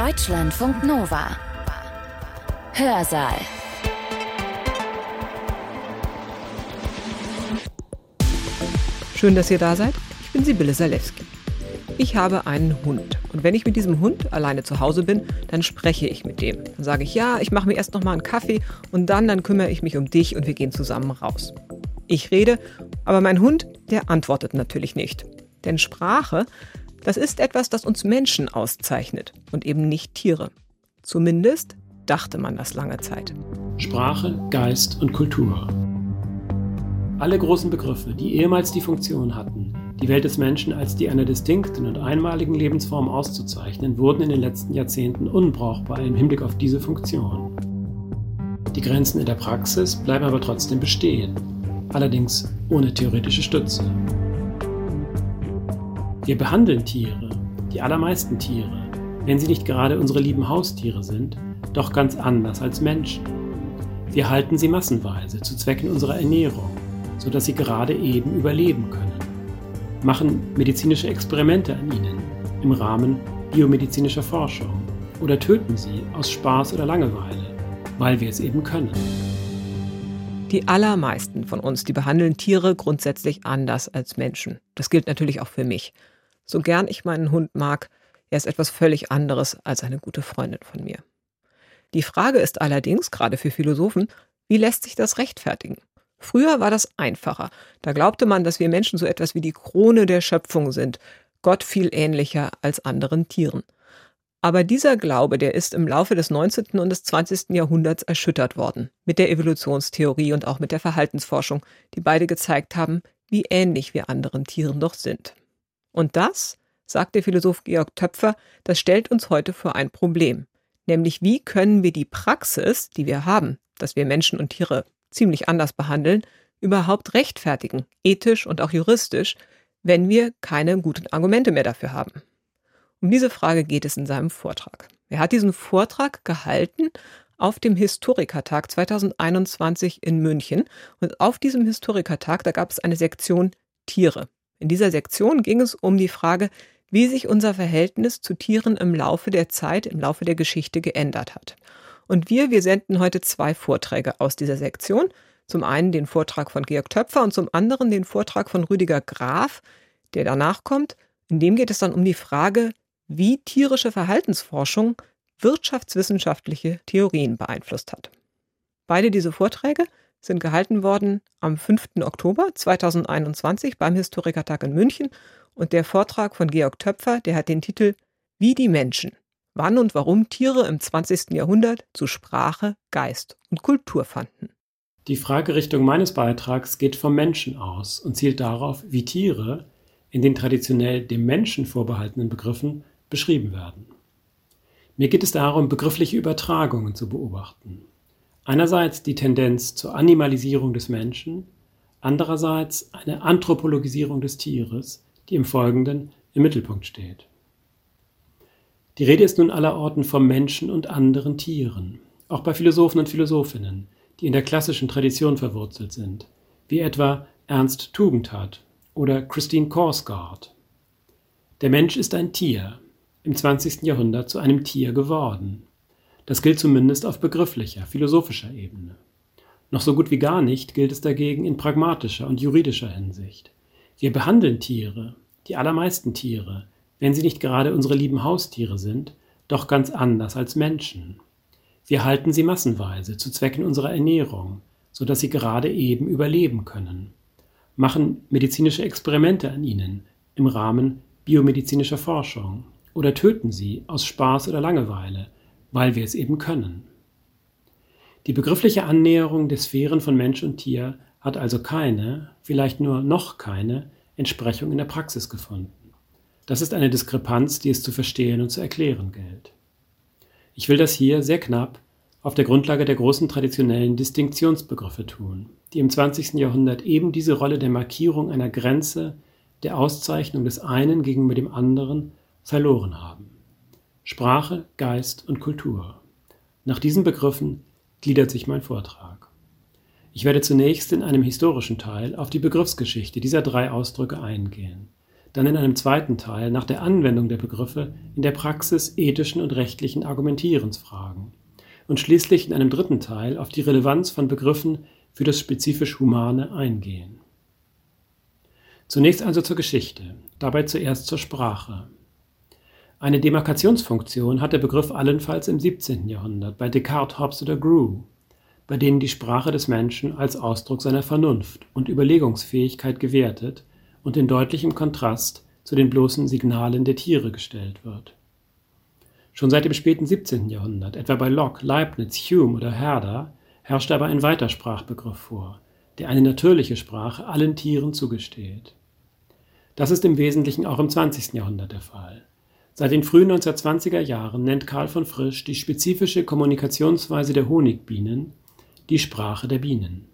Deutschlandfunk Nova. Hörsaal. Schön, dass ihr da seid. Ich bin Sibylle Salewski. Ich habe einen Hund. Und wenn ich mit diesem Hund alleine zu Hause bin, dann spreche ich mit dem. Dann sage ich, ja, ich mache mir erst noch mal einen Kaffee und dann, dann kümmere ich mich um dich und wir gehen zusammen raus. Ich rede, aber mein Hund, der antwortet natürlich nicht. Denn Sprache, das ist etwas, das uns Menschen auszeichnet und eben nicht Tiere. Zumindest dachte man das lange Zeit. Sprache, Geist und Kultur. Alle großen Begriffe, die ehemals die Funktion hatten, die Welt des Menschen als die einer distinkten und einmaligen Lebensform auszuzeichnen, wurden in den letzten Jahrzehnten unbrauchbar im Hinblick auf diese Funktion. Die Grenzen in der Praxis bleiben aber trotzdem bestehen allerdings ohne theoretische Stütze. Wir behandeln Tiere, die allermeisten Tiere, wenn sie nicht gerade unsere lieben Haustiere sind, doch ganz anders als Menschen. Wir halten sie massenweise zu Zwecken unserer Ernährung, sodass sie gerade eben überleben können, machen medizinische Experimente an ihnen im Rahmen biomedizinischer Forschung oder töten sie aus Spaß oder Langeweile, weil wir es eben können. Die allermeisten von uns, die behandeln Tiere grundsätzlich anders als Menschen. Das gilt natürlich auch für mich. So gern ich meinen Hund mag, er ist etwas völlig anderes als eine gute Freundin von mir. Die Frage ist allerdings, gerade für Philosophen, wie lässt sich das rechtfertigen? Früher war das einfacher. Da glaubte man, dass wir Menschen so etwas wie die Krone der Schöpfung sind, Gott viel ähnlicher als anderen Tieren. Aber dieser Glaube, der ist im Laufe des 19. und des 20. Jahrhunderts erschüttert worden. Mit der Evolutionstheorie und auch mit der Verhaltensforschung, die beide gezeigt haben, wie ähnlich wir anderen Tieren doch sind. Und das, sagt der Philosoph Georg Töpfer, das stellt uns heute vor ein Problem. Nämlich, wie können wir die Praxis, die wir haben, dass wir Menschen und Tiere ziemlich anders behandeln, überhaupt rechtfertigen, ethisch und auch juristisch, wenn wir keine guten Argumente mehr dafür haben. Um diese Frage geht es in seinem Vortrag. Er hat diesen Vortrag gehalten auf dem Historikertag 2021 in München. Und auf diesem Historikertag, da gab es eine Sektion Tiere. In dieser Sektion ging es um die Frage, wie sich unser Verhältnis zu Tieren im Laufe der Zeit, im Laufe der Geschichte geändert hat. Und wir, wir senden heute zwei Vorträge aus dieser Sektion. Zum einen den Vortrag von Georg Töpfer und zum anderen den Vortrag von Rüdiger Graf, der danach kommt. In dem geht es dann um die Frage, wie tierische Verhaltensforschung wirtschaftswissenschaftliche Theorien beeinflusst hat. Beide diese Vorträge sind gehalten worden am 5. Oktober 2021 beim Historikertag in München und der Vortrag von Georg Töpfer, der hat den Titel Wie die Menschen. Wann und warum Tiere im 20. Jahrhundert zu Sprache, Geist und Kultur fanden. Die Fragerichtung meines Beitrags geht vom Menschen aus und zielt darauf, wie Tiere in den traditionell dem Menschen vorbehaltenen Begriffen beschrieben werden. Mir geht es darum, begriffliche Übertragungen zu beobachten. Einerseits die Tendenz zur Animalisierung des Menschen, andererseits eine Anthropologisierung des Tieres, die im Folgenden im Mittelpunkt steht. Die Rede ist nun allerorten vom Menschen und anderen Tieren, auch bei Philosophen und Philosophinnen, die in der klassischen Tradition verwurzelt sind, wie etwa Ernst Tugendhat oder Christine Korsgaard. Der Mensch ist ein Tier, im 20. Jahrhundert zu einem Tier geworden. Das gilt zumindest auf begrifflicher, philosophischer Ebene. Noch so gut wie gar nicht gilt es dagegen in pragmatischer und juridischer Hinsicht. Wir behandeln Tiere, die allermeisten Tiere, wenn sie nicht gerade unsere lieben Haustiere sind, doch ganz anders als Menschen. Wir halten sie massenweise zu Zwecken unserer Ernährung, so dass sie gerade eben überleben können, machen medizinische Experimente an ihnen im Rahmen biomedizinischer Forschung oder töten sie aus Spaß oder Langeweile, weil wir es eben können. Die begriffliche Annäherung der Sphären von Mensch und Tier hat also keine, vielleicht nur noch keine, Entsprechung in der Praxis gefunden. Das ist eine Diskrepanz, die es zu verstehen und zu erklären gilt. Ich will das hier sehr knapp auf der Grundlage der großen traditionellen Distinktionsbegriffe tun, die im 20. Jahrhundert eben diese Rolle der Markierung einer Grenze, der Auszeichnung des einen gegenüber dem anderen verloren haben. Sprache, Geist und Kultur. Nach diesen Begriffen gliedert sich mein Vortrag. Ich werde zunächst in einem historischen Teil auf die Begriffsgeschichte dieser drei Ausdrücke eingehen. dann in einem zweiten Teil nach der Anwendung der Begriffe in der Praxis ethischen und rechtlichen Argumentierensfragen und schließlich in einem dritten Teil auf die Relevanz von Begriffen für das spezifisch Humane eingehen. Zunächst also zur Geschichte, dabei zuerst zur Sprache. Eine Demarkationsfunktion hat der Begriff allenfalls im 17. Jahrhundert bei Descartes, Hobbes oder Grew, bei denen die Sprache des Menschen als Ausdruck seiner Vernunft und Überlegungsfähigkeit gewertet und in deutlichem Kontrast zu den bloßen Signalen der Tiere gestellt wird. Schon seit dem späten 17. Jahrhundert, etwa bei Locke, Leibniz, Hume oder Herder, herrschte aber ein weiter Sprachbegriff vor, der eine natürliche Sprache allen Tieren zugesteht. Das ist im Wesentlichen auch im 20. Jahrhundert der Fall. Seit den frühen 1920er Jahren nennt Karl von Frisch die spezifische Kommunikationsweise der Honigbienen die Sprache der Bienen.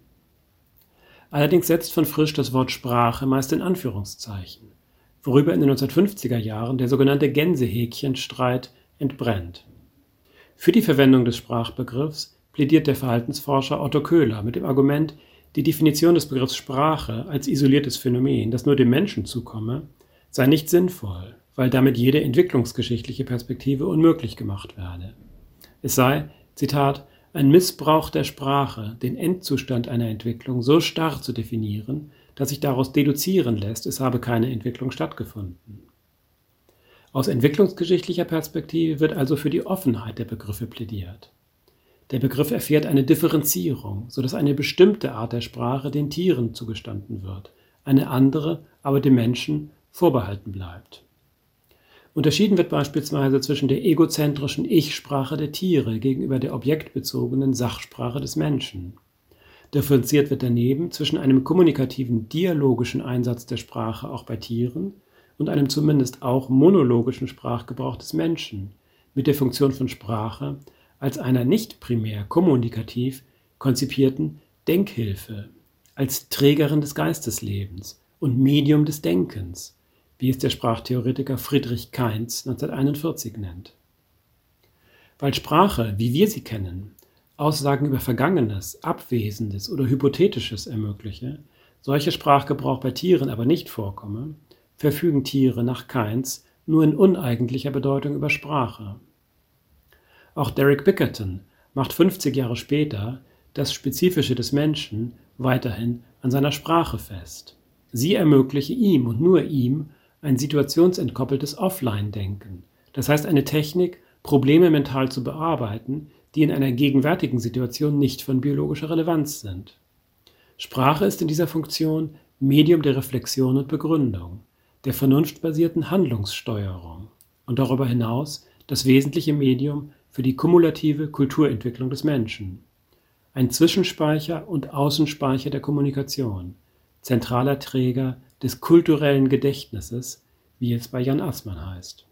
Allerdings setzt von Frisch das Wort Sprache meist in Anführungszeichen, worüber in den 1950er Jahren der sogenannte Gänsehäkchenstreit entbrennt. Für die Verwendung des Sprachbegriffs plädiert der Verhaltensforscher Otto Köhler mit dem Argument, die Definition des Begriffs Sprache als isoliertes Phänomen, das nur dem Menschen zukomme, sei nicht sinnvoll, weil damit jede entwicklungsgeschichtliche Perspektive unmöglich gemacht werde. Es sei, Zitat, ein Missbrauch der Sprache, den Endzustand einer Entwicklung so starr zu definieren, dass sich daraus deduzieren lässt, es habe keine Entwicklung stattgefunden. Aus entwicklungsgeschichtlicher Perspektive wird also für die Offenheit der Begriffe plädiert. Der Begriff erfährt eine Differenzierung, so dass eine bestimmte Art der Sprache den Tieren zugestanden wird, eine andere aber dem Menschen vorbehalten bleibt. Unterschieden wird beispielsweise zwischen der egozentrischen Ich-Sprache der Tiere gegenüber der objektbezogenen Sachsprache des Menschen. Differenziert wird daneben zwischen einem kommunikativen dialogischen Einsatz der Sprache auch bei Tieren und einem zumindest auch monologischen Sprachgebrauch des Menschen mit der Funktion von Sprache als einer nicht primär kommunikativ konzipierten Denkhilfe, als Trägerin des Geisteslebens und Medium des Denkens wie es der Sprachtheoretiker Friedrich Kainz 1941 nennt. Weil Sprache, wie wir sie kennen, Aussagen über Vergangenes, Abwesendes oder Hypothetisches ermögliche, solcher Sprachgebrauch bei Tieren aber nicht vorkomme, verfügen Tiere nach Kainz nur in uneigentlicher Bedeutung über Sprache. Auch Derek Bickerton macht 50 Jahre später das Spezifische des Menschen weiterhin an seiner Sprache fest. Sie ermögliche ihm und nur ihm ein situationsentkoppeltes Offline-Denken, das heißt eine Technik, Probleme mental zu bearbeiten, die in einer gegenwärtigen Situation nicht von biologischer Relevanz sind. Sprache ist in dieser Funktion Medium der Reflexion und Begründung, der vernunftbasierten Handlungssteuerung und darüber hinaus das wesentliche Medium für die kumulative Kulturentwicklung des Menschen. Ein Zwischenspeicher und Außenspeicher der Kommunikation, zentraler Träger des kulturellen Gedächtnisses, wie es bei Jan Assmann heißt.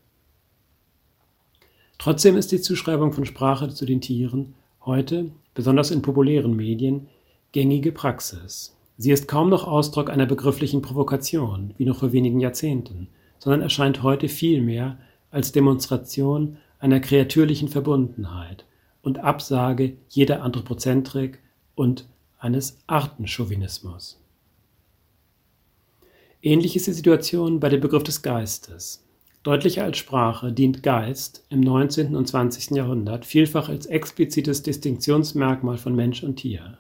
Trotzdem ist die Zuschreibung von Sprache zu den Tieren heute, besonders in populären Medien, gängige Praxis. Sie ist kaum noch Ausdruck einer begrifflichen Provokation, wie noch vor wenigen Jahrzehnten, sondern erscheint heute vielmehr als Demonstration einer kreatürlichen Verbundenheit und Absage jeder Anthropozentrik und eines Artenchauvinismus. Ähnlich ist die Situation bei dem Begriff des Geistes. Deutlicher als Sprache dient Geist im 19. und 20. Jahrhundert vielfach als explizites Distinktionsmerkmal von Mensch und Tier.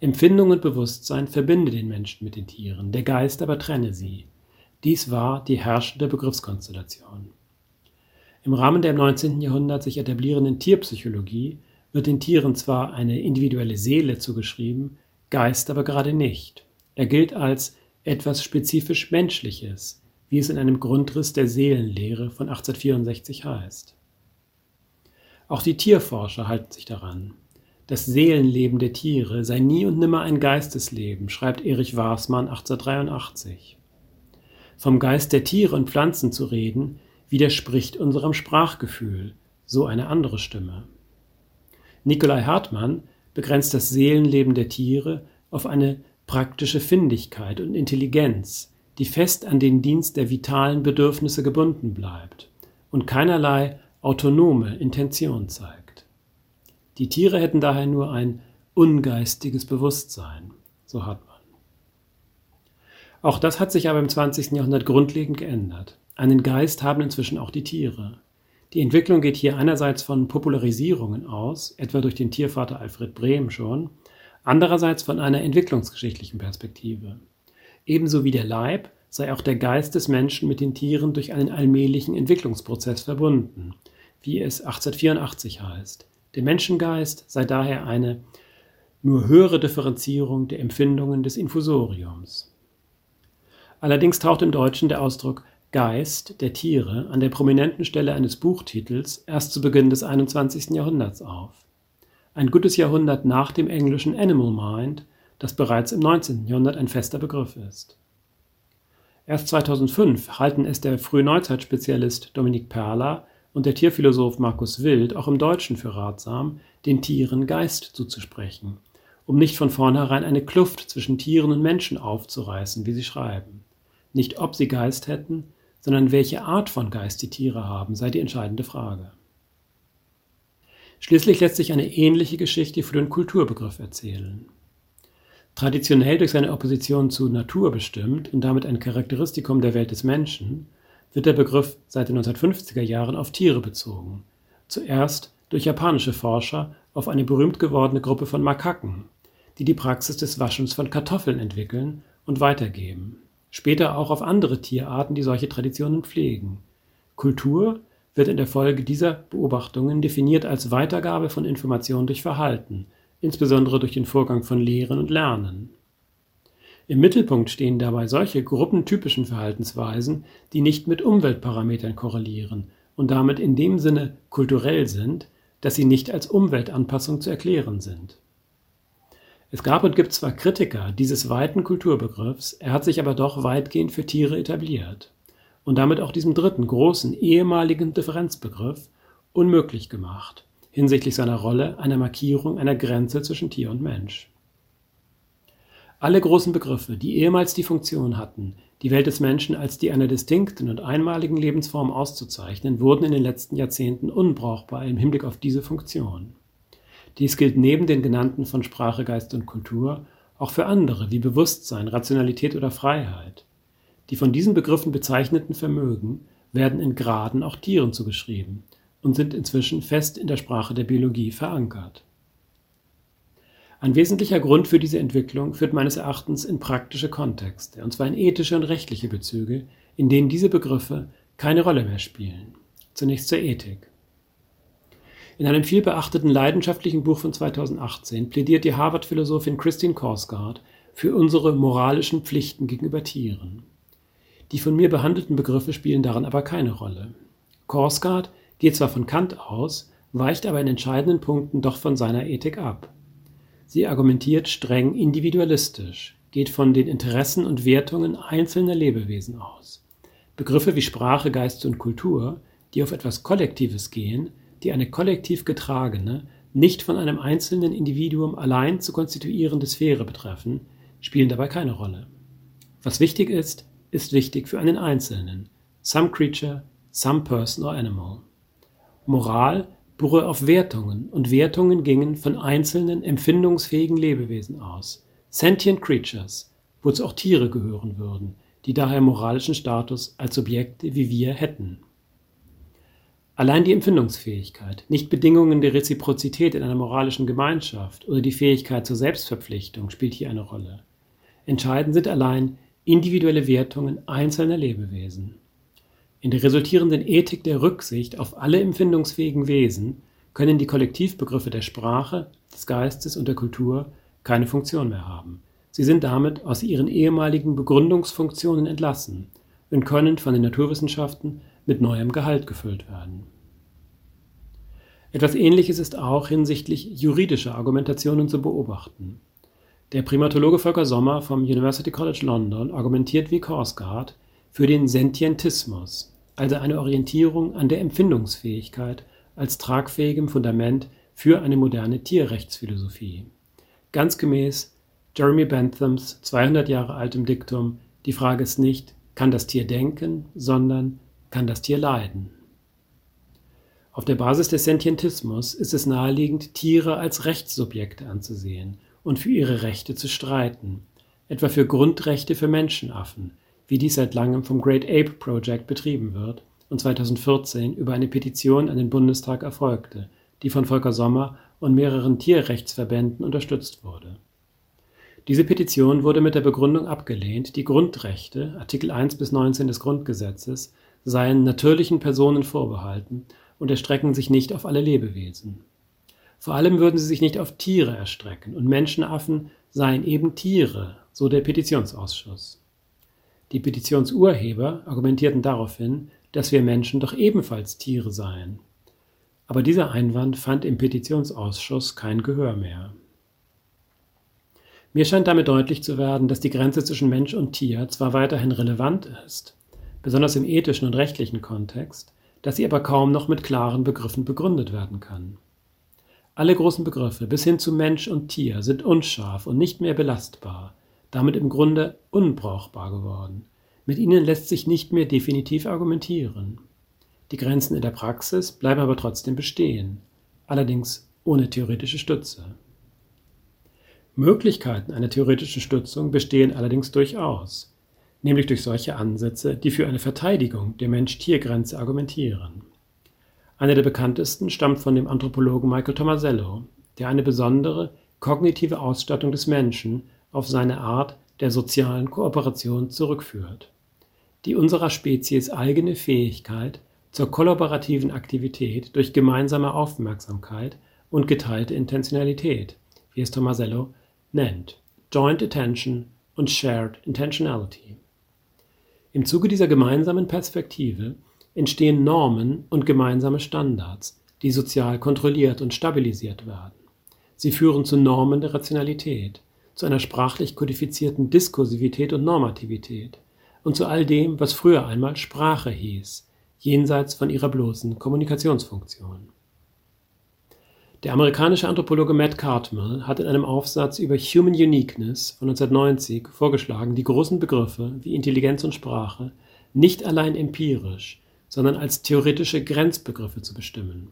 Empfindung und Bewusstsein verbinde den Menschen mit den Tieren, der Geist aber trenne sie. Dies war die herrschende Begriffskonstellation. Im Rahmen der im 19. Jahrhundert sich etablierenden Tierpsychologie wird den Tieren zwar eine individuelle Seele zugeschrieben, Geist aber gerade nicht. Er gilt als etwas spezifisch Menschliches, wie es in einem Grundriss der Seelenlehre von 1864 heißt. Auch die Tierforscher halten sich daran. Das Seelenleben der Tiere sei nie und nimmer ein Geistesleben, schreibt Erich Warsmann 1883. Vom Geist der Tiere und Pflanzen zu reden, widerspricht unserem Sprachgefühl, so eine andere Stimme. Nikolai Hartmann begrenzt das Seelenleben der Tiere auf eine praktische Findigkeit und Intelligenz, die fest an den Dienst der vitalen Bedürfnisse gebunden bleibt und keinerlei autonome Intention zeigt. Die Tiere hätten daher nur ein ungeistiges Bewusstsein, so hat man. Auch das hat sich aber im 20. Jahrhundert grundlegend geändert. Einen Geist haben inzwischen auch die Tiere. Die Entwicklung geht hier einerseits von Popularisierungen aus, etwa durch den Tiervater Alfred Brehm schon, andererseits von einer entwicklungsgeschichtlichen Perspektive. Ebenso wie der Leib sei auch der Geist des Menschen mit den Tieren durch einen allmählichen Entwicklungsprozess verbunden, wie es 1884 heißt. Der Menschengeist sei daher eine nur höhere Differenzierung der Empfindungen des Infusoriums. Allerdings taucht im Deutschen der Ausdruck Geist der Tiere an der prominenten Stelle eines Buchtitels erst zu Beginn des 21. Jahrhunderts auf. Ein gutes Jahrhundert nach dem englischen Animal Mind, das bereits im 19. Jahrhundert ein fester Begriff ist. Erst 2005 halten es der Frühneuzeitspezialist Dominik Perla und der Tierphilosoph Markus Wild auch im Deutschen für ratsam, den Tieren Geist zuzusprechen, um nicht von vornherein eine Kluft zwischen Tieren und Menschen aufzureißen, wie sie schreiben. Nicht ob sie Geist hätten, sondern welche Art von Geist die Tiere haben, sei die entscheidende Frage. Schließlich lässt sich eine ähnliche Geschichte für den Kulturbegriff erzählen. Traditionell durch seine Opposition zu Natur bestimmt und damit ein Charakteristikum der Welt des Menschen, wird der Begriff seit den 1950er Jahren auf Tiere bezogen. Zuerst durch japanische Forscher auf eine berühmt gewordene Gruppe von Makaken, die die Praxis des Waschens von Kartoffeln entwickeln und weitergeben. Später auch auf andere Tierarten, die solche Traditionen pflegen. Kultur wird in der Folge dieser Beobachtungen definiert als Weitergabe von Informationen durch Verhalten, insbesondere durch den Vorgang von Lehren und Lernen. Im Mittelpunkt stehen dabei solche gruppentypischen Verhaltensweisen, die nicht mit Umweltparametern korrelieren und damit in dem Sinne kulturell sind, dass sie nicht als Umweltanpassung zu erklären sind. Es gab und gibt zwar Kritiker dieses weiten Kulturbegriffs, er hat sich aber doch weitgehend für Tiere etabliert und damit auch diesem dritten großen ehemaligen Differenzbegriff unmöglich gemacht hinsichtlich seiner Rolle einer Markierung einer Grenze zwischen Tier und Mensch. Alle großen Begriffe, die ehemals die Funktion hatten, die Welt des Menschen als die einer distinkten und einmaligen Lebensform auszuzeichnen, wurden in den letzten Jahrzehnten unbrauchbar im Hinblick auf diese Funktion. Dies gilt neben den genannten von Sprache, Geist und Kultur auch für andere wie Bewusstsein, Rationalität oder Freiheit. Die von diesen Begriffen bezeichneten Vermögen werden in Graden auch Tieren zugeschrieben und sind inzwischen fest in der Sprache der Biologie verankert. Ein wesentlicher Grund für diese Entwicklung führt meines Erachtens in praktische Kontexte, und zwar in ethische und rechtliche Bezüge, in denen diese Begriffe keine Rolle mehr spielen. Zunächst zur Ethik. In einem vielbeachteten leidenschaftlichen Buch von 2018 plädiert die Harvard-Philosophin Christine Korsgaard für unsere moralischen Pflichten gegenüber Tieren. Die von mir behandelten Begriffe spielen daran aber keine Rolle. Korsgaard geht zwar von Kant aus, weicht aber in entscheidenden Punkten doch von seiner Ethik ab. Sie argumentiert streng individualistisch, geht von den Interessen und Wertungen einzelner Lebewesen aus. Begriffe wie Sprache, Geist und Kultur, die auf etwas Kollektives gehen, die eine kollektiv getragene, nicht von einem einzelnen Individuum allein zu konstituierende Sphäre betreffen, spielen dabei keine Rolle. Was wichtig ist, ist wichtig für einen Einzelnen, some creature, some person or animal. Moral beruhe auf Wertungen und Wertungen gingen von einzelnen empfindungsfähigen Lebewesen aus, sentient creatures, wozu auch Tiere gehören würden, die daher moralischen Status als Subjekte wie wir hätten. Allein die Empfindungsfähigkeit, nicht Bedingungen der Reziprozität in einer moralischen Gemeinschaft oder die Fähigkeit zur Selbstverpflichtung spielt hier eine Rolle. Entscheidend sind allein individuelle Wertungen einzelner Lebewesen. In der resultierenden Ethik der Rücksicht auf alle empfindungsfähigen Wesen können die Kollektivbegriffe der Sprache, des Geistes und der Kultur keine Funktion mehr haben. Sie sind damit aus ihren ehemaligen Begründungsfunktionen entlassen und können von den Naturwissenschaften mit neuem Gehalt gefüllt werden. Etwas Ähnliches ist auch hinsichtlich juridischer Argumentationen zu beobachten. Der Primatologe Volker Sommer vom University College London argumentiert wie Korsgaard für den Sentientismus, also eine Orientierung an der Empfindungsfähigkeit als tragfähigem Fundament für eine moderne Tierrechtsphilosophie. Ganz gemäß Jeremy Benthams 200 Jahre altem Diktum, die Frage ist nicht, kann das Tier denken, sondern kann das Tier leiden? Auf der Basis des Sentientismus ist es naheliegend, Tiere als Rechtssubjekte anzusehen und für ihre Rechte zu streiten, etwa für Grundrechte für Menschenaffen, wie dies seit langem vom Great Ape Project betrieben wird und 2014 über eine Petition an den Bundestag erfolgte, die von Volker Sommer und mehreren Tierrechtsverbänden unterstützt wurde. Diese Petition wurde mit der Begründung abgelehnt, die Grundrechte (Artikel 1 bis 19 des Grundgesetzes) seien natürlichen Personen vorbehalten und erstrecken sich nicht auf alle Lebewesen. Vor allem würden sie sich nicht auf Tiere erstrecken, und Menschenaffen seien eben Tiere, so der Petitionsausschuss. Die Petitionsurheber argumentierten daraufhin, dass wir Menschen doch ebenfalls Tiere seien. Aber dieser Einwand fand im Petitionsausschuss kein Gehör mehr. Mir scheint damit deutlich zu werden, dass die Grenze zwischen Mensch und Tier zwar weiterhin relevant ist, besonders im ethischen und rechtlichen Kontext, dass sie aber kaum noch mit klaren Begriffen begründet werden kann. Alle großen Begriffe bis hin zu Mensch und Tier sind unscharf und nicht mehr belastbar, damit im Grunde unbrauchbar geworden. Mit ihnen lässt sich nicht mehr definitiv argumentieren. Die Grenzen in der Praxis bleiben aber trotzdem bestehen, allerdings ohne theoretische Stütze. Möglichkeiten einer theoretischen Stützung bestehen allerdings durchaus, nämlich durch solche Ansätze, die für eine Verteidigung der Mensch-Tier-Grenze argumentieren. Einer der bekanntesten stammt von dem Anthropologen Michael Tomasello, der eine besondere kognitive Ausstattung des Menschen auf seine Art der sozialen Kooperation zurückführt. Die unserer Spezies eigene Fähigkeit zur kollaborativen Aktivität durch gemeinsame Aufmerksamkeit und geteilte Intentionalität, wie es Tomasello nennt, Joint Attention und Shared Intentionality. Im Zuge dieser gemeinsamen Perspektive entstehen Normen und gemeinsame Standards, die sozial kontrolliert und stabilisiert werden. Sie führen zu Normen der Rationalität, zu einer sprachlich kodifizierten Diskursivität und Normativität und zu all dem, was früher einmal Sprache hieß, jenseits von ihrer bloßen Kommunikationsfunktion. Der amerikanische Anthropologe Matt Cartmel hat in einem Aufsatz über Human Uniqueness von 1990 vorgeschlagen, die großen Begriffe wie Intelligenz und Sprache nicht allein empirisch, sondern als theoretische Grenzbegriffe zu bestimmen.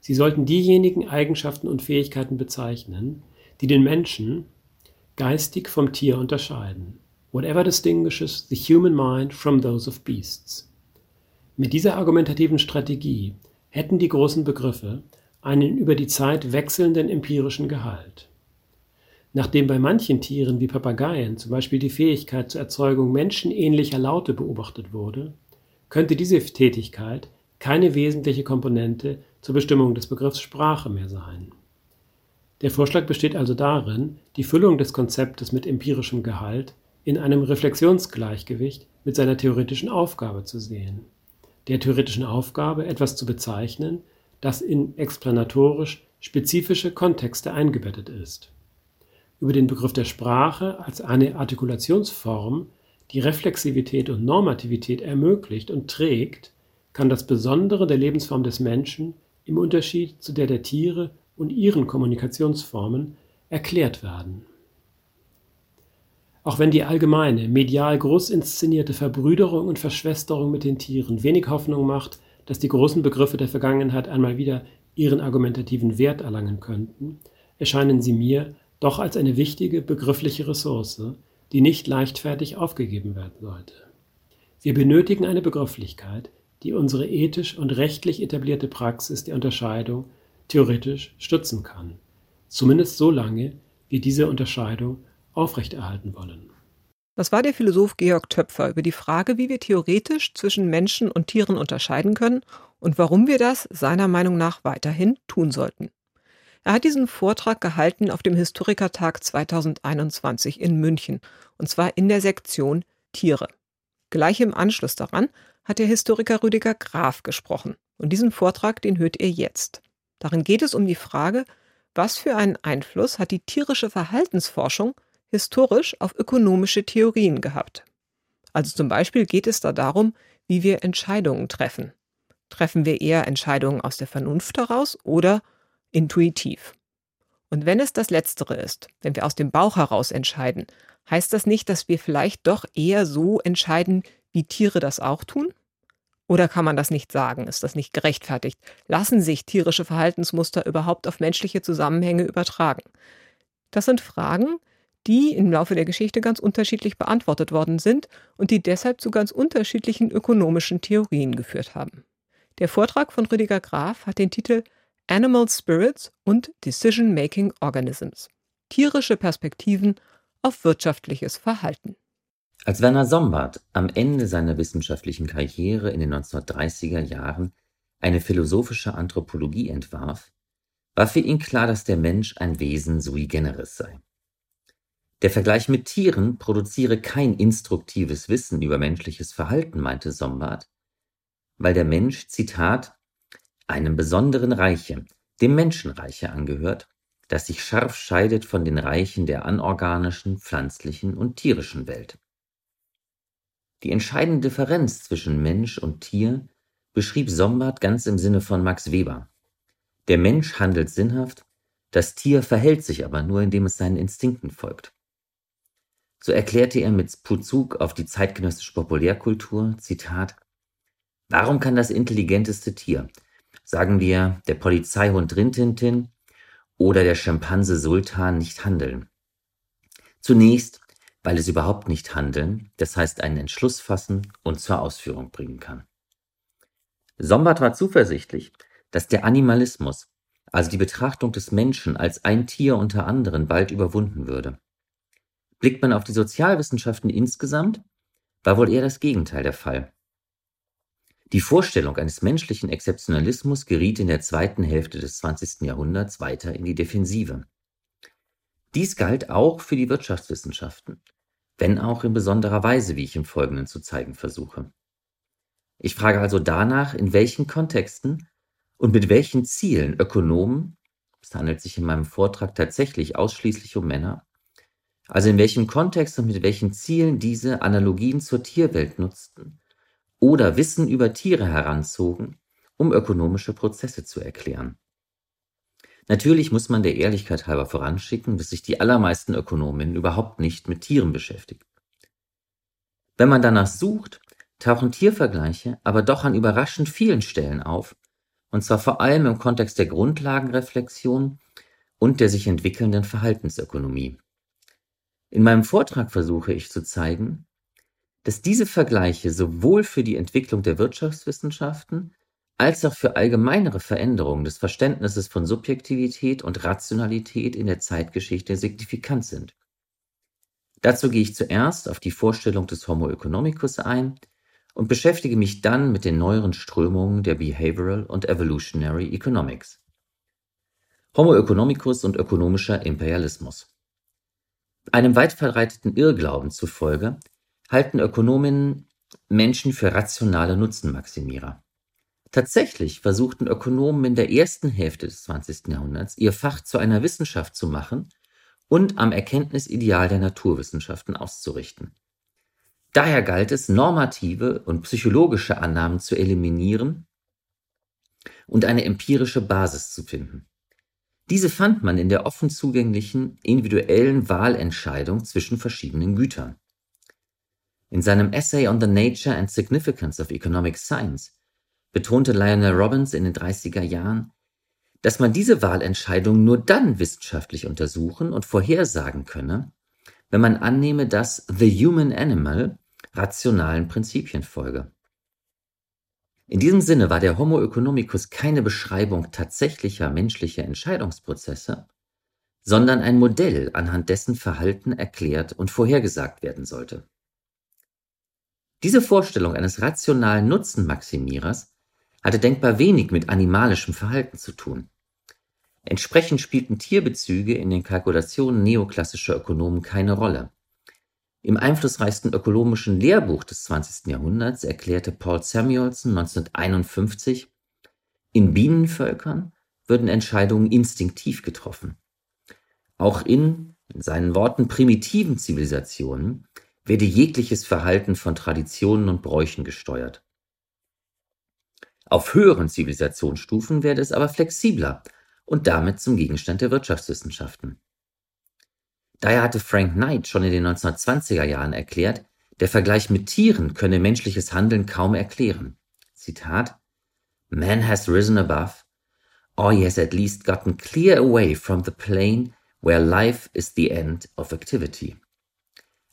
Sie sollten diejenigen Eigenschaften und Fähigkeiten bezeichnen, die den Menschen geistig vom Tier unterscheiden. Whatever distinguishes the human mind from those of beasts. Mit dieser argumentativen Strategie hätten die großen Begriffe einen über die Zeit wechselnden empirischen Gehalt. Nachdem bei manchen Tieren wie Papageien zum Beispiel die Fähigkeit zur Erzeugung menschenähnlicher Laute beobachtet wurde, könnte diese Tätigkeit keine wesentliche Komponente zur Bestimmung des Begriffs Sprache mehr sein. Der Vorschlag besteht also darin, die Füllung des Konzeptes mit empirischem Gehalt in einem Reflexionsgleichgewicht mit seiner theoretischen Aufgabe zu sehen. Der theoretischen Aufgabe, etwas zu bezeichnen, das in explanatorisch spezifische Kontexte eingebettet ist. Über den Begriff der Sprache als eine Artikulationsform, die Reflexivität und Normativität ermöglicht und trägt, kann das Besondere der Lebensform des Menschen im Unterschied zu der der Tiere und ihren Kommunikationsformen erklärt werden. Auch wenn die allgemeine, medial groß inszenierte Verbrüderung und Verschwesterung mit den Tieren wenig Hoffnung macht, dass die großen Begriffe der Vergangenheit einmal wieder ihren argumentativen Wert erlangen könnten, erscheinen sie mir doch als eine wichtige begriffliche Ressource, die nicht leichtfertig aufgegeben werden sollte. Wir benötigen eine Begrifflichkeit, die unsere ethisch und rechtlich etablierte Praxis der Unterscheidung theoretisch stützen kann, zumindest so lange, wie diese Unterscheidung aufrechterhalten wollen. Das war der Philosoph Georg Töpfer über die Frage, wie wir theoretisch zwischen Menschen und Tieren unterscheiden können und warum wir das seiner Meinung nach weiterhin tun sollten. Er hat diesen Vortrag gehalten auf dem Historikertag 2021 in München, und zwar in der Sektion Tiere. Gleich im Anschluss daran hat der Historiker Rüdiger Graf gesprochen. Und diesen Vortrag, den hört ihr jetzt. Darin geht es um die Frage, was für einen Einfluss hat die tierische Verhaltensforschung historisch auf ökonomische Theorien gehabt. Also zum Beispiel geht es da darum, wie wir Entscheidungen treffen. Treffen wir eher Entscheidungen aus der Vernunft heraus oder intuitiv? Und wenn es das Letztere ist, wenn wir aus dem Bauch heraus entscheiden, heißt das nicht, dass wir vielleicht doch eher so entscheiden, wie Tiere das auch tun? Oder kann man das nicht sagen? Ist das nicht gerechtfertigt? Lassen sich tierische Verhaltensmuster überhaupt auf menschliche Zusammenhänge übertragen? Das sind Fragen, die im Laufe der Geschichte ganz unterschiedlich beantwortet worden sind und die deshalb zu ganz unterschiedlichen ökonomischen Theorien geführt haben. Der Vortrag von Rüdiger Graf hat den Titel Animal Spirits und Decision Making Organisms. Tierische Perspektiven auf wirtschaftliches Verhalten. Als Werner Sombart am Ende seiner wissenschaftlichen Karriere in den 1930er Jahren eine philosophische Anthropologie entwarf, war für ihn klar, dass der Mensch ein Wesen sui generis sei. Der Vergleich mit Tieren produziere kein instruktives Wissen über menschliches Verhalten, meinte Sombart, weil der Mensch, Zitat, einem besonderen Reiche, dem Menschenreiche angehört, das sich scharf scheidet von den Reichen der anorganischen, pflanzlichen und tierischen Welt. Die entscheidende Differenz zwischen Mensch und Tier beschrieb Sombart ganz im Sinne von Max Weber. Der Mensch handelt sinnhaft, das Tier verhält sich aber nur, indem es seinen Instinkten folgt. So erklärte er mit Bezug auf die zeitgenössische Populärkultur, Zitat, Warum kann das intelligenteste Tier, sagen wir der Polizeihund Rintintin oder der Schimpanse Sultan, nicht handeln? Zunächst, weil es überhaupt nicht handeln, das heißt einen Entschluss fassen und zur Ausführung bringen kann. Sombart war zuversichtlich, dass der Animalismus, also die Betrachtung des Menschen als ein Tier unter anderen, bald überwunden würde. Blickt man auf die Sozialwissenschaften insgesamt, war wohl eher das Gegenteil der Fall. Die Vorstellung eines menschlichen Exzeptionalismus geriet in der zweiten Hälfte des 20. Jahrhunderts weiter in die Defensive. Dies galt auch für die Wirtschaftswissenschaften, wenn auch in besonderer Weise, wie ich im Folgenden zu zeigen versuche. Ich frage also danach, in welchen Kontexten und mit welchen Zielen Ökonomen, es handelt sich in meinem Vortrag tatsächlich ausschließlich um Männer, also in welchem Kontext und mit welchen Zielen diese Analogien zur Tierwelt nutzten oder Wissen über Tiere heranzogen, um ökonomische Prozesse zu erklären. Natürlich muss man der Ehrlichkeit halber voranschicken, dass sich die allermeisten Ökonomen überhaupt nicht mit Tieren beschäftigen. Wenn man danach sucht, tauchen Tiervergleiche aber doch an überraschend vielen Stellen auf, und zwar vor allem im Kontext der Grundlagenreflexion und der sich entwickelnden Verhaltensökonomie. In meinem Vortrag versuche ich zu zeigen, dass diese Vergleiche sowohl für die Entwicklung der Wirtschaftswissenschaften als auch für allgemeinere Veränderungen des Verständnisses von Subjektivität und Rationalität in der Zeitgeschichte signifikant sind. Dazu gehe ich zuerst auf die Vorstellung des Homo economicus ein und beschäftige mich dann mit den neueren Strömungen der Behavioral und Evolutionary Economics. Homo economicus und ökonomischer Imperialismus. Einem weit verbreiteten Irrglauben zufolge halten Ökonominnen Menschen für rationale Nutzenmaximierer. Tatsächlich versuchten Ökonomen in der ersten Hälfte des 20. Jahrhunderts ihr Fach zu einer Wissenschaft zu machen und am Erkenntnisideal der Naturwissenschaften auszurichten. Daher galt es, normative und psychologische Annahmen zu eliminieren und eine empirische Basis zu finden. Diese fand man in der offen zugänglichen individuellen Wahlentscheidung zwischen verschiedenen Gütern. In seinem Essay on the Nature and Significance of Economic Science betonte Lionel Robbins in den 30er Jahren, dass man diese Wahlentscheidung nur dann wissenschaftlich untersuchen und vorhersagen könne, wenn man annehme, dass the human animal rationalen Prinzipien folge. In diesem Sinne war der Homo economicus keine Beschreibung tatsächlicher menschlicher Entscheidungsprozesse, sondern ein Modell, anhand dessen Verhalten erklärt und vorhergesagt werden sollte. Diese Vorstellung eines rationalen Nutzenmaximierers hatte denkbar wenig mit animalischem Verhalten zu tun. Entsprechend spielten Tierbezüge in den Kalkulationen neoklassischer Ökonomen keine Rolle. Im einflussreichsten ökonomischen Lehrbuch des 20. Jahrhunderts erklärte Paul Samuelson 1951, in Bienenvölkern würden Entscheidungen instinktiv getroffen. Auch in, in seinen Worten, primitiven Zivilisationen werde jegliches Verhalten von Traditionen und Bräuchen gesteuert. Auf höheren Zivilisationsstufen werde es aber flexibler und damit zum Gegenstand der Wirtschaftswissenschaften. Daher hatte Frank Knight schon in den 1920er Jahren erklärt, der Vergleich mit Tieren könne menschliches Handeln kaum erklären. Zitat Man has risen above, or he has at least gotten clear away from the plane where life is the end of activity.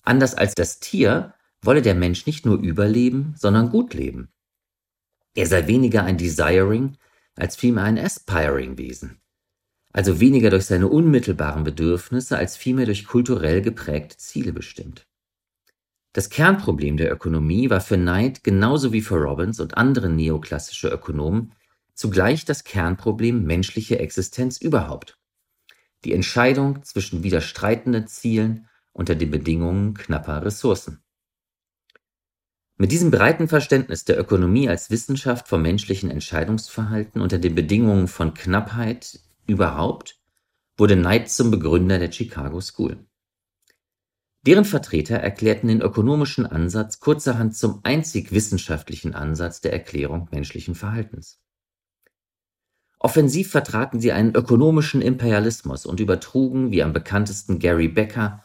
Anders als das Tier wolle der Mensch nicht nur überleben, sondern gut leben. Er sei weniger ein Desiring als vielmehr ein Aspiring Wesen. Also weniger durch seine unmittelbaren Bedürfnisse als vielmehr durch kulturell geprägte Ziele bestimmt. Das Kernproblem der Ökonomie war für Knight genauso wie für Robbins und andere neoklassische Ökonomen zugleich das Kernproblem menschliche Existenz überhaupt. Die Entscheidung zwischen widerstreitenden Zielen unter den Bedingungen knapper Ressourcen. Mit diesem breiten Verständnis der Ökonomie als Wissenschaft vom menschlichen Entscheidungsverhalten unter den Bedingungen von Knappheit überhaupt wurde Knight zum Begründer der Chicago School. Deren Vertreter erklärten den ökonomischen Ansatz kurzerhand zum einzig wissenschaftlichen Ansatz der Erklärung menschlichen Verhaltens. Offensiv vertraten sie einen ökonomischen Imperialismus und übertrugen, wie am bekanntesten Gary Becker,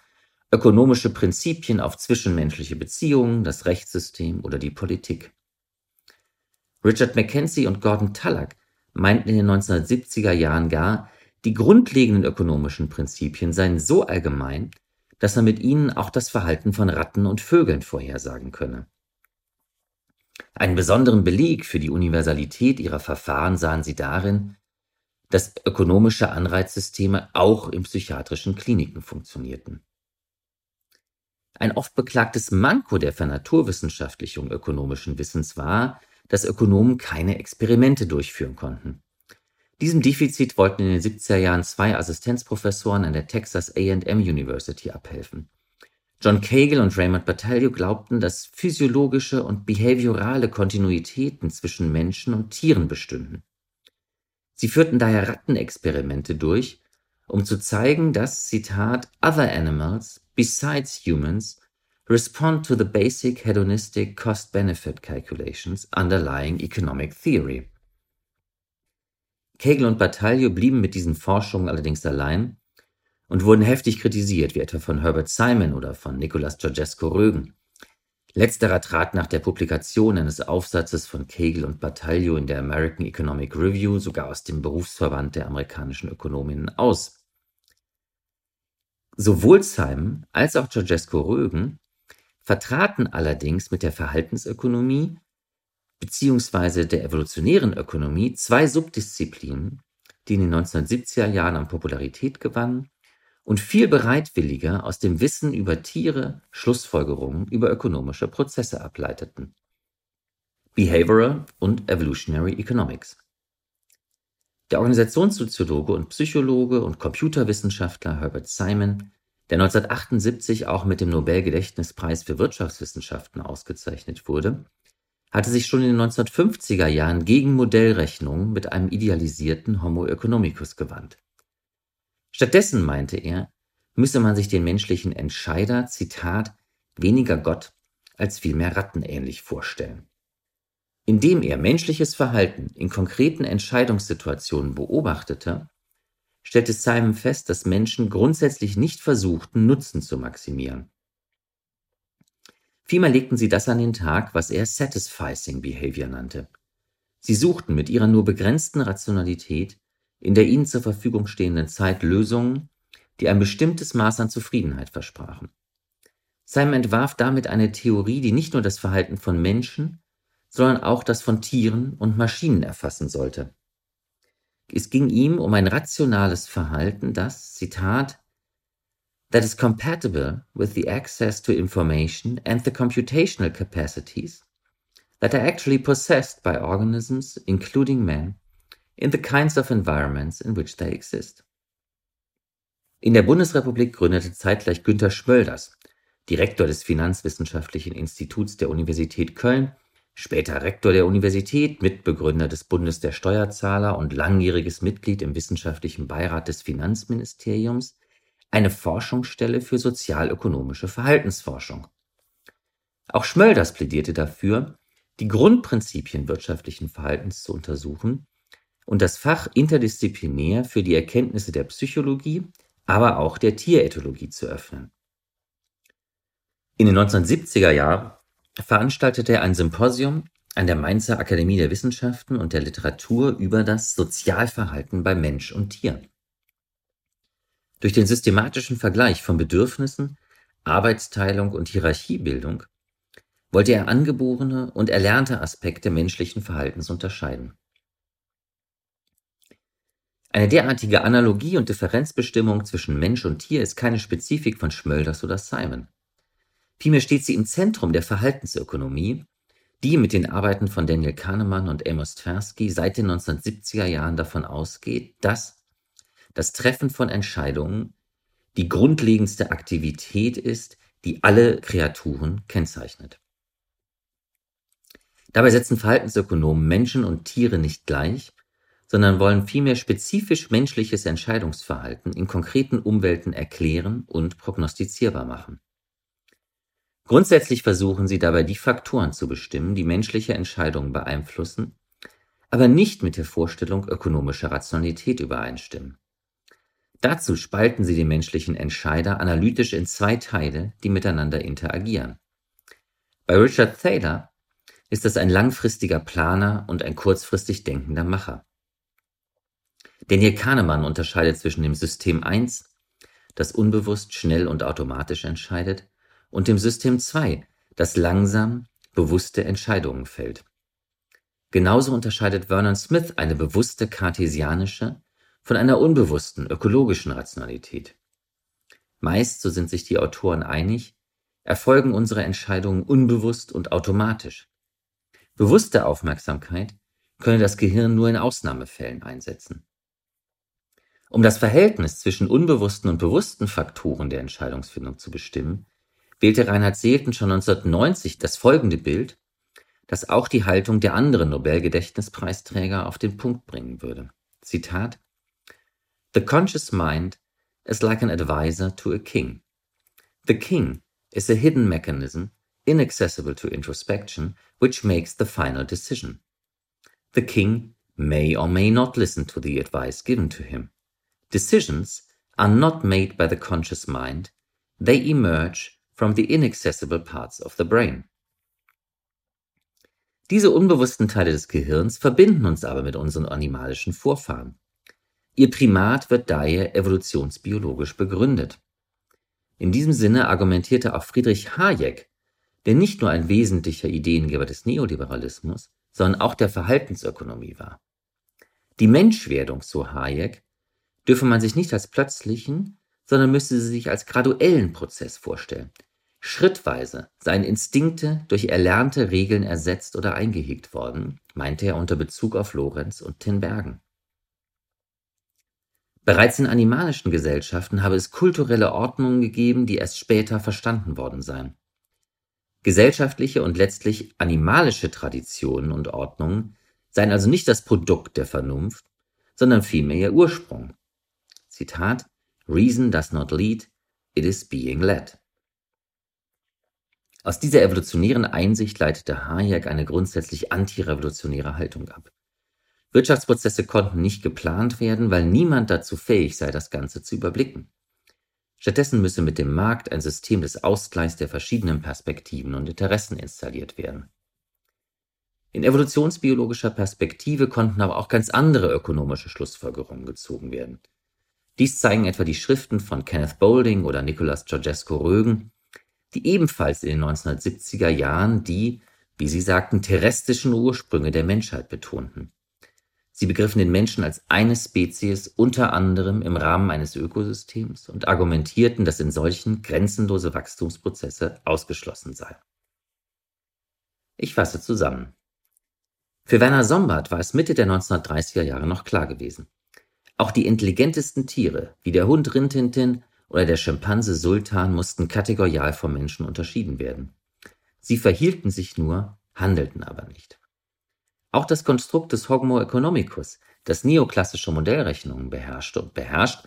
ökonomische Prinzipien auf zwischenmenschliche Beziehungen, das Rechtssystem oder die Politik. Richard Mackenzie und Gordon Tullock meinten in den 1970er Jahren gar, die grundlegenden ökonomischen Prinzipien seien so allgemein, dass er mit ihnen auch das Verhalten von Ratten und Vögeln vorhersagen könne. Einen besonderen Beleg für die Universalität ihrer Verfahren sahen sie darin, dass ökonomische Anreizsysteme auch in psychiatrischen Kliniken funktionierten. Ein oft beklagtes Manko der Vernaturwissenschaftlichung ökonomischen Wissens war, dass Ökonomen keine Experimente durchführen konnten. Diesem Defizit wollten in den 70er Jahren zwei Assistenzprofessoren an der Texas A&M University abhelfen. John Cagle und Raymond Battaglio glaubten, dass physiologische und behaviorale Kontinuitäten zwischen Menschen und Tieren bestünden. Sie führten daher Rattenexperimente durch, um zu zeigen, dass, Zitat, other animals besides humans respond to the basic hedonistic cost-benefit calculations underlying economic theory. Kegel und Battaglio blieben mit diesen Forschungen allerdings allein und wurden heftig kritisiert, wie etwa von Herbert Simon oder von Nicolas Georgescu-Rögen. Letzterer trat nach der Publikation eines Aufsatzes von Kegel und Battaglio in der American Economic Review sogar aus dem Berufsverband der amerikanischen Ökonominnen aus. Sowohl Simon als auch Georgescu-Rögen vertraten allerdings mit der Verhaltensökonomie beziehungsweise der evolutionären Ökonomie zwei Subdisziplinen, die in den 1970er Jahren an Popularität gewannen und viel bereitwilliger aus dem Wissen über Tiere Schlussfolgerungen über ökonomische Prozesse ableiteten. Behavioral und Evolutionary Economics. Der Organisationssoziologe und Psychologe und Computerwissenschaftler Herbert Simon der 1978 auch mit dem Nobelgedächtnispreis für Wirtschaftswissenschaften ausgezeichnet wurde, hatte sich schon in den 1950er Jahren gegen Modellrechnungen mit einem idealisierten Homo economicus gewandt. Stattdessen meinte er, müsse man sich den menschlichen Entscheider, Zitat, weniger Gott als vielmehr rattenähnlich vorstellen. Indem er menschliches Verhalten in konkreten Entscheidungssituationen beobachtete, stellte Simon fest, dass Menschen grundsätzlich nicht versuchten, Nutzen zu maximieren. Vielmehr legten sie das an den Tag, was er Satisficing Behavior nannte. Sie suchten mit ihrer nur begrenzten Rationalität in der ihnen zur Verfügung stehenden Zeit Lösungen, die ein bestimmtes Maß an Zufriedenheit versprachen. Simon entwarf damit eine Theorie, die nicht nur das Verhalten von Menschen, sondern auch das von Tieren und Maschinen erfassen sollte. Es ging ihm um ein rationales Verhalten, das, Zitat, that is compatible with the access to information and the computational capacities that are actually possessed by organisms, including man, in the kinds of environments in which they exist. In der Bundesrepublik gründete zeitgleich Günter Schmölders, Direktor des Finanzwissenschaftlichen Instituts der Universität Köln, später Rektor der Universität, Mitbegründer des Bundes der Steuerzahler und langjähriges Mitglied im wissenschaftlichen Beirat des Finanzministeriums, eine Forschungsstelle für sozialökonomische Verhaltensforschung. Auch Schmölders plädierte dafür, die Grundprinzipien wirtschaftlichen Verhaltens zu untersuchen und das Fach interdisziplinär für die Erkenntnisse der Psychologie, aber auch der Tierethologie zu öffnen. In den 1970er Jahren veranstaltete er ein Symposium an der Mainzer Akademie der Wissenschaften und der Literatur über das Sozialverhalten bei Mensch und Tier. Durch den systematischen Vergleich von Bedürfnissen, Arbeitsteilung und Hierarchiebildung wollte er angeborene und erlernte Aspekte menschlichen Verhaltens unterscheiden. Eine derartige Analogie und Differenzbestimmung zwischen Mensch und Tier ist keine Spezifik von Schmölders oder Simon. Vielmehr steht sie im Zentrum der Verhaltensökonomie, die mit den Arbeiten von Daniel Kahnemann und Amos Tversky seit den 1970er Jahren davon ausgeht, dass das Treffen von Entscheidungen die grundlegendste Aktivität ist, die alle Kreaturen kennzeichnet. Dabei setzen Verhaltensökonomen Menschen und Tiere nicht gleich, sondern wollen vielmehr spezifisch menschliches Entscheidungsverhalten in konkreten Umwelten erklären und prognostizierbar machen. Grundsätzlich versuchen sie dabei die Faktoren zu bestimmen, die menschliche Entscheidungen beeinflussen, aber nicht mit der Vorstellung ökonomischer Rationalität übereinstimmen. Dazu spalten sie den menschlichen Entscheider analytisch in zwei Teile, die miteinander interagieren. Bei Richard Thaler ist das ein langfristiger Planer und ein kurzfristig denkender Macher. Daniel Kahnemann unterscheidet zwischen dem System 1, das unbewusst, schnell und automatisch entscheidet, und dem System 2, das langsam, bewusste Entscheidungen fällt. Genauso unterscheidet Vernon Smith eine bewusste kartesianische von einer unbewussten ökologischen Rationalität. Meist, so sind sich die Autoren einig, erfolgen unsere Entscheidungen unbewusst und automatisch. Bewusste Aufmerksamkeit könne das Gehirn nur in Ausnahmefällen einsetzen. Um das Verhältnis zwischen unbewussten und bewussten Faktoren der Entscheidungsfindung zu bestimmen, wählte Reinhard Seelten schon 1990 das folgende Bild, das auch die Haltung der anderen Nobelgedächtnispreisträger auf den Punkt bringen würde. Zitat The conscious mind is like an advisor to a king. The king is a hidden mechanism inaccessible to introspection which makes the final decision. The king may or may not listen to the advice given to him. Decisions are not made by the conscious mind, they emerge from the inaccessible parts of the brain. Diese unbewussten Teile des Gehirns verbinden uns aber mit unseren animalischen Vorfahren. Ihr Primat wird daher evolutionsbiologisch begründet. In diesem Sinne argumentierte auch Friedrich Hayek, der nicht nur ein wesentlicher Ideengeber des Neoliberalismus, sondern auch der Verhaltensökonomie war. Die Menschwerdung, so Hayek, dürfe man sich nicht als plötzlichen, sondern müsste sie sich als graduellen Prozess vorstellen. Schrittweise seien Instinkte durch erlernte Regeln ersetzt oder eingehegt worden, meinte er unter Bezug auf Lorenz und Tinbergen. Bereits in animalischen Gesellschaften habe es kulturelle Ordnungen gegeben, die erst später verstanden worden seien. Gesellschaftliche und letztlich animalische Traditionen und Ordnungen seien also nicht das Produkt der Vernunft, sondern vielmehr ihr Ursprung. Zitat Reason does not lead, it is being led. Aus dieser evolutionären Einsicht leitete Hayek eine grundsätzlich antirevolutionäre Haltung ab. Wirtschaftsprozesse konnten nicht geplant werden, weil niemand dazu fähig sei, das Ganze zu überblicken. Stattdessen müsse mit dem Markt ein System des Ausgleichs der verschiedenen Perspektiven und Interessen installiert werden. In evolutionsbiologischer Perspektive konnten aber auch ganz andere ökonomische Schlussfolgerungen gezogen werden. Dies zeigen etwa die Schriften von Kenneth Boulding oder Nicolas Georgescu-Rögen, die ebenfalls in den 1970er Jahren die, wie sie sagten, terrestrischen Ursprünge der Menschheit betonten. Sie begriffen den Menschen als eine Spezies unter anderem im Rahmen eines Ökosystems und argumentierten, dass in solchen grenzenlose Wachstumsprozesse ausgeschlossen seien. Ich fasse zusammen. Für Werner Sombart war es Mitte der 1930er Jahre noch klar gewesen. Auch die intelligentesten Tiere, wie der Hund Rintintin oder der Schimpanse Sultan, mussten kategorial vom Menschen unterschieden werden. Sie verhielten sich nur, handelten aber nicht. Auch das Konstrukt des Homo economicus, das neoklassische Modellrechnungen beherrschte und beherrscht,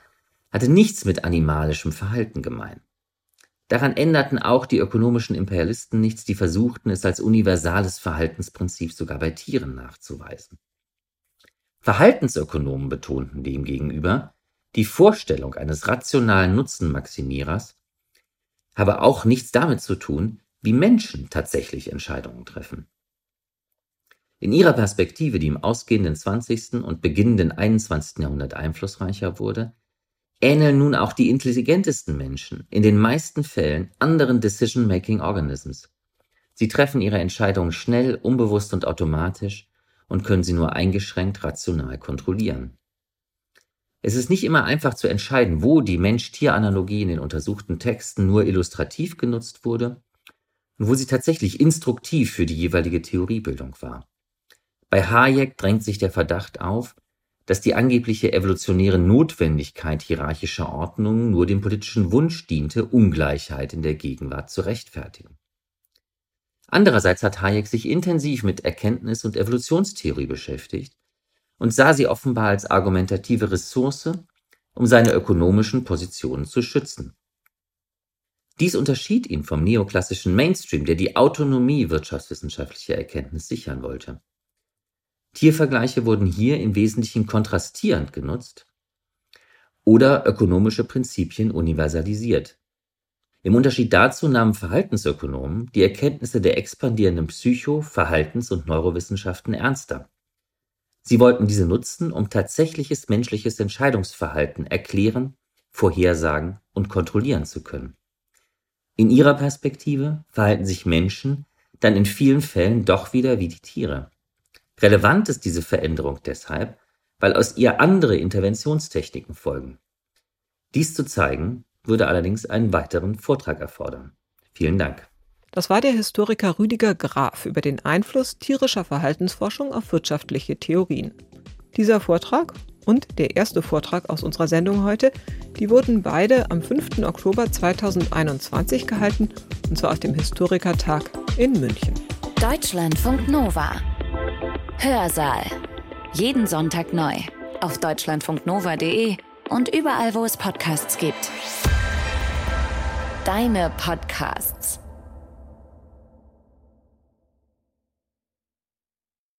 hatte nichts mit animalischem Verhalten gemein. Daran änderten auch die ökonomischen Imperialisten nichts, die versuchten, es als universales Verhaltensprinzip sogar bei Tieren nachzuweisen. Verhaltensökonomen betonten demgegenüber, die Vorstellung eines rationalen Nutzenmaximierers habe auch nichts damit zu tun, wie Menschen tatsächlich Entscheidungen treffen. In ihrer Perspektive, die im ausgehenden 20. und beginnenden 21. Jahrhundert einflussreicher wurde, ähneln nun auch die intelligentesten Menschen in den meisten Fällen anderen Decision-Making Organisms. Sie treffen ihre Entscheidungen schnell, unbewusst und automatisch und können sie nur eingeschränkt rational kontrollieren. Es ist nicht immer einfach zu entscheiden, wo die Mensch-Tier-Analogie in den untersuchten Texten nur illustrativ genutzt wurde und wo sie tatsächlich instruktiv für die jeweilige Theoriebildung war. Bei Hayek drängt sich der Verdacht auf, dass die angebliche evolutionäre Notwendigkeit hierarchischer Ordnungen nur dem politischen Wunsch diente, Ungleichheit in der Gegenwart zu rechtfertigen. Andererseits hat Hayek sich intensiv mit Erkenntnis und Evolutionstheorie beschäftigt und sah sie offenbar als argumentative Ressource, um seine ökonomischen Positionen zu schützen. Dies unterschied ihn vom neoklassischen Mainstream, der die Autonomie wirtschaftswissenschaftlicher Erkenntnis sichern wollte. Tiervergleiche wurden hier im Wesentlichen kontrastierend genutzt oder ökonomische Prinzipien universalisiert. Im Unterschied dazu nahmen Verhaltensökonomen die Erkenntnisse der expandierenden Psycho-, Verhaltens- und Neurowissenschaften ernster. Sie wollten diese nutzen, um tatsächliches menschliches Entscheidungsverhalten erklären, vorhersagen und kontrollieren zu können. In ihrer Perspektive verhalten sich Menschen dann in vielen Fällen doch wieder wie die Tiere. Relevant ist diese Veränderung deshalb, weil aus ihr andere Interventionstechniken folgen. Dies zu zeigen, würde allerdings einen weiteren Vortrag erfordern. Vielen Dank. Das war der Historiker Rüdiger Graf über den Einfluss tierischer Verhaltensforschung auf wirtschaftliche Theorien. Dieser Vortrag und der erste Vortrag aus unserer Sendung heute, die wurden beide am 5. Oktober 2021 gehalten, und zwar auf dem Historikertag in München. Deutschlandfunk Nova. Hörsaal. Jeden Sonntag neu. Auf deutschlandfunknova.de und überall, wo es Podcasts gibt. Deine Podcasts.